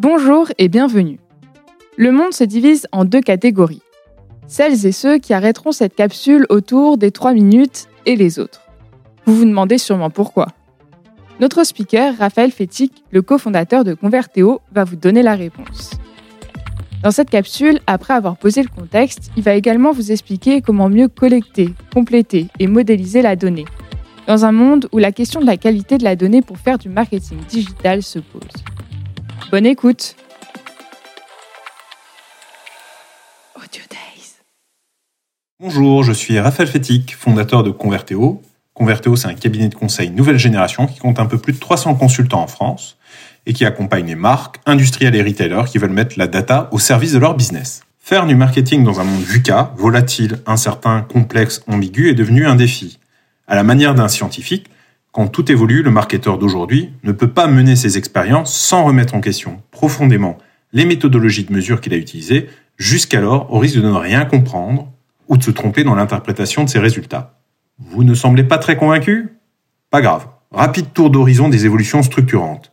Bonjour et bienvenue. Le monde se divise en deux catégories. Celles et ceux qui arrêteront cette capsule autour des 3 minutes et les autres. Vous vous demandez sûrement pourquoi. Notre speaker, Raphaël Fétic, le cofondateur de Convertéo, va vous donner la réponse. Dans cette capsule, après avoir posé le contexte, il va également vous expliquer comment mieux collecter, compléter et modéliser la donnée, dans un monde où la question de la qualité de la donnée pour faire du marketing digital se pose. Bonne écoute. Bonjour, je suis Raphaël Fétic, fondateur de Convertéo. Convertéo, c'est un cabinet de conseil nouvelle génération qui compte un peu plus de 300 consultants en France et qui accompagne les marques, industriels et retailers qui veulent mettre la data au service de leur business. Faire du marketing dans un monde VUCA, volatile, incertain, complexe, ambigu, est devenu un défi. À la manière d'un scientifique, quand tout évolue, le marketeur d'aujourd'hui ne peut pas mener ses expériences sans remettre en question profondément les méthodologies de mesure qu'il a utilisées, jusqu'alors au risque de ne rien comprendre ou de se tromper dans l'interprétation de ses résultats. Vous ne semblez pas très convaincu? Pas grave. Rapide tour d'horizon des évolutions structurantes.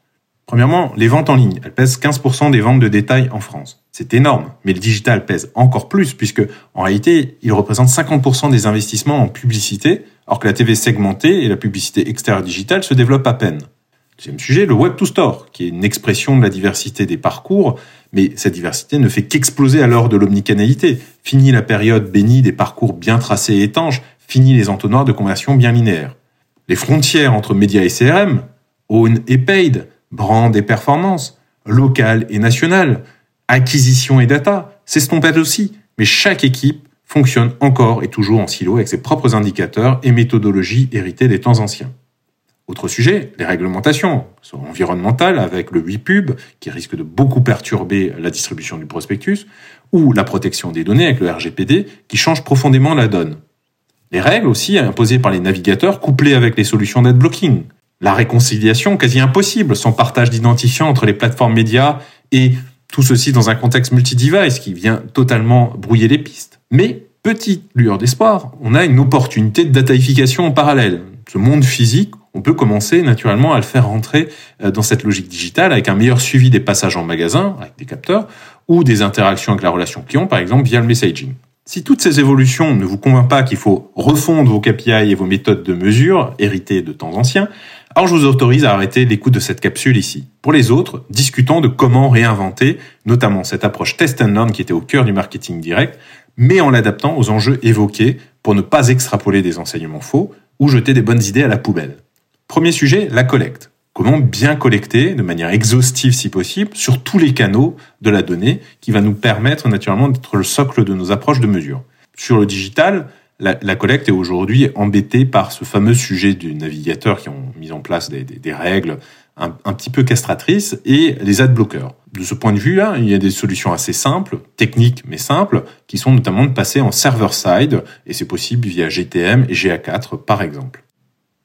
Premièrement, les ventes en ligne, elles pèsent 15% des ventes de détail en France. C'est énorme, mais le digital pèse encore plus puisque, en réalité, il représente 50% des investissements en publicité, alors que la TV segmentée et la publicité extérieure digitale se développent à peine. Deuxième sujet, le Web to Store, qui est une expression de la diversité des parcours, mais cette diversité ne fait qu'exploser à l'heure de l'omnicanalité. Fini la période bénie des parcours bien tracés et étanches, fini les entonnoirs de conversion bien linéaires. Les frontières entre médias et CRM, own et paid, brand et performance, local et national, acquisition et data, s'estompent aussi, mais chaque équipe fonctionne encore et toujours en silo avec ses propres indicateurs et méthodologies héritées des temps anciens. Autre sujet, les réglementations environnementales avec le WIPUB qui risque de beaucoup perturber la distribution du prospectus, ou la protection des données avec le RGPD qui change profondément la donne. Les règles aussi imposées par les navigateurs couplées avec les solutions d'adblocking, la réconciliation quasi impossible sans partage d'identifiants entre les plateformes médias et tout ceci dans un contexte multi-device qui vient totalement brouiller les pistes. Mais, petite lueur d'espoir, on a une opportunité de dataification en parallèle. Ce monde physique, on peut commencer naturellement à le faire rentrer euh, dans cette logique digitale avec un meilleur suivi des passages en magasin, avec des capteurs, ou des interactions avec la relation client, par exemple via le messaging. Si toutes ces évolutions ne vous convainquent pas qu'il faut refondre vos KPI et vos méthodes de mesure, héritées de temps anciens, alors je vous autorise à arrêter l'écoute de cette capsule ici. Pour les autres, discutons de comment réinventer, notamment cette approche test and learn qui était au cœur du marketing direct, mais en l'adaptant aux enjeux évoqués pour ne pas extrapoler des enseignements faux ou jeter des bonnes idées à la poubelle. Premier sujet, la collecte. Comment bien collecter de manière exhaustive si possible sur tous les canaux de la donnée qui va nous permettre naturellement d'être le socle de nos approches de mesure. Sur le digital, la, collecte est aujourd'hui embêtée par ce fameux sujet du navigateur qui ont mis en place des, règles un, petit peu castratrices et les ad bloqueurs. De ce point de vue-là, il y a des solutions assez simples, techniques mais simples, qui sont notamment de passer en server-side, et c'est possible via GTM et GA4 par exemple.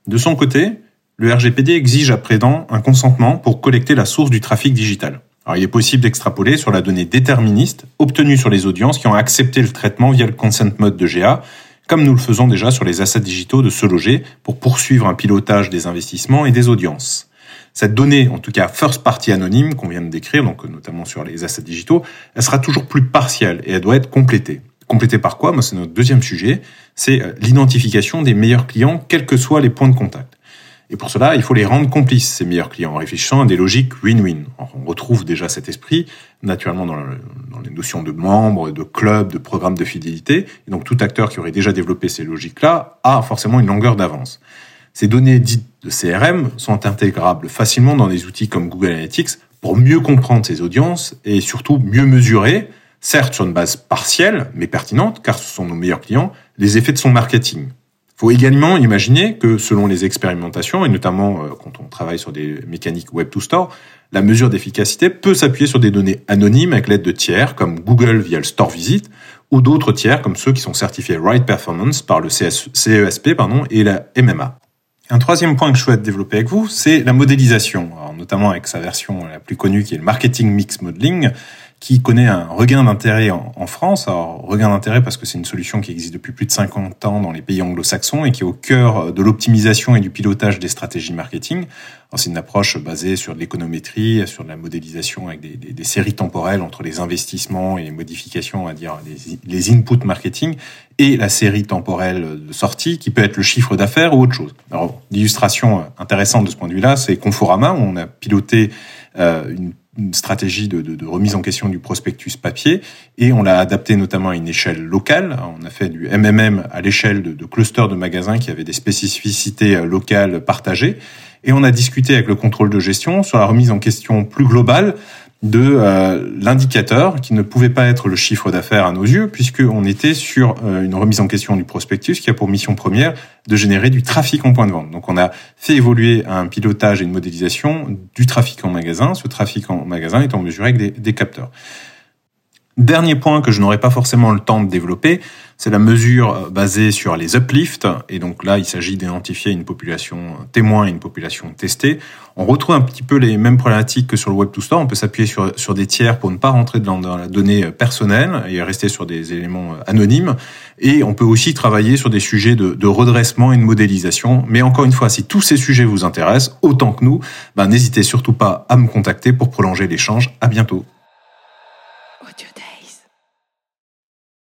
De son côté, le RGPD exige à présent un consentement pour collecter la source du trafic digital. Il est possible d'extrapoler sur la donnée déterministe obtenue sur les audiences qui ont accepté le traitement via le consent mode de GA comme nous le faisons déjà sur les assets digitaux de se loger pour poursuivre un pilotage des investissements et des audiences. Cette donnée, en tout cas first party anonyme qu'on vient de décrire, donc notamment sur les assets digitaux, elle sera toujours plus partielle et elle doit être complétée. Complétée par quoi? Moi, c'est notre deuxième sujet, c'est euh, l'identification des meilleurs clients, quels que soient les points de contact. Et pour cela, il faut les rendre complices, ces meilleurs clients, en réfléchissant à des logiques win-win. On retrouve déjà cet esprit, naturellement, dans, les notions de membres, de clubs, de programmes de fidélité. Et donc, tout acteur qui aurait déjà développé ces logiques-là a forcément une longueur d'avance. Ces données dites de CRM sont intégrables facilement dans des outils comme Google Analytics pour mieux comprendre ces audiences et surtout mieux mesurer, certes sur une base partielle, mais pertinente, car ce sont nos meilleurs clients, les effets de son marketing faut également imaginer que selon les expérimentations, et notamment euh, quand on travaille sur des mécaniques Web to Store, la mesure d'efficacité peut s'appuyer sur des données anonymes avec l'aide de tiers comme Google via le Store Visit ou d'autres tiers comme ceux qui sont certifiés Right Performance par le CESP et la MMA. Un troisième point que je souhaite développer avec vous, c'est la modélisation, notamment avec sa version la plus connue qui est le Marketing Mix Modeling, qui connaît un regain d'intérêt en, France. Alors, regain d'intérêt parce que c'est une solution qui existe depuis plus de 50 ans dans les pays anglo-saxons et qui est au cœur de l'optimisation et du pilotage des stratégies marketing. C'est une approche basée sur de l'économétrie, sur de la modélisation avec des, des, des, séries temporelles entre les investissements et les modifications, on va dire, les, les inputs marketing et la série temporelle de sortie qui peut être le chiffre d'affaires ou autre chose. Alors, l'illustration intéressante de ce point de vue-là, c'est Conforama, où on a piloté euh, une une stratégie de, remise en question du prospectus papier et on l'a adapté notamment à une échelle locale. On a fait du MMM à l'échelle de, de clusters de magasins qui avaient des spécificités euh, locales partagées et on a discuté avec le contrôle de gestion sur la remise en question plus globale de euh, l'indicateur qui ne pouvait pas être le chiffre d'affaires à nos yeux puisqu'on était sur euh, une remise en question du prospectus qui a pour mission première de générer du trafic en point de vente. Donc on a fait évoluer un pilotage et une modélisation du trafic en magasin, ce trafic en magasin étant mesuré avec des, des capteurs. Dernier point que je n'aurais pas forcément le temps de développer, c'est la mesure euh, basée sur les uplifts. Et donc là, il s'agit d'identifier une population témoin et une population testée. On retrouve un petit peu les mêmes problématiques que sur le Web 2 Store. On peut s'appuyer sur, sur des tiers pour ne pas rentrer dans, la donnée personnelle et rester sur des éléments euh, anonymes. Et on peut aussi travailler sur des sujets de, de redressement et de modélisation. Mais encore une fois, si tous ces sujets vous intéressent, autant que nous, ben, n'hésitez surtout pas à me contacter pour prolonger l'échange. À bientôt.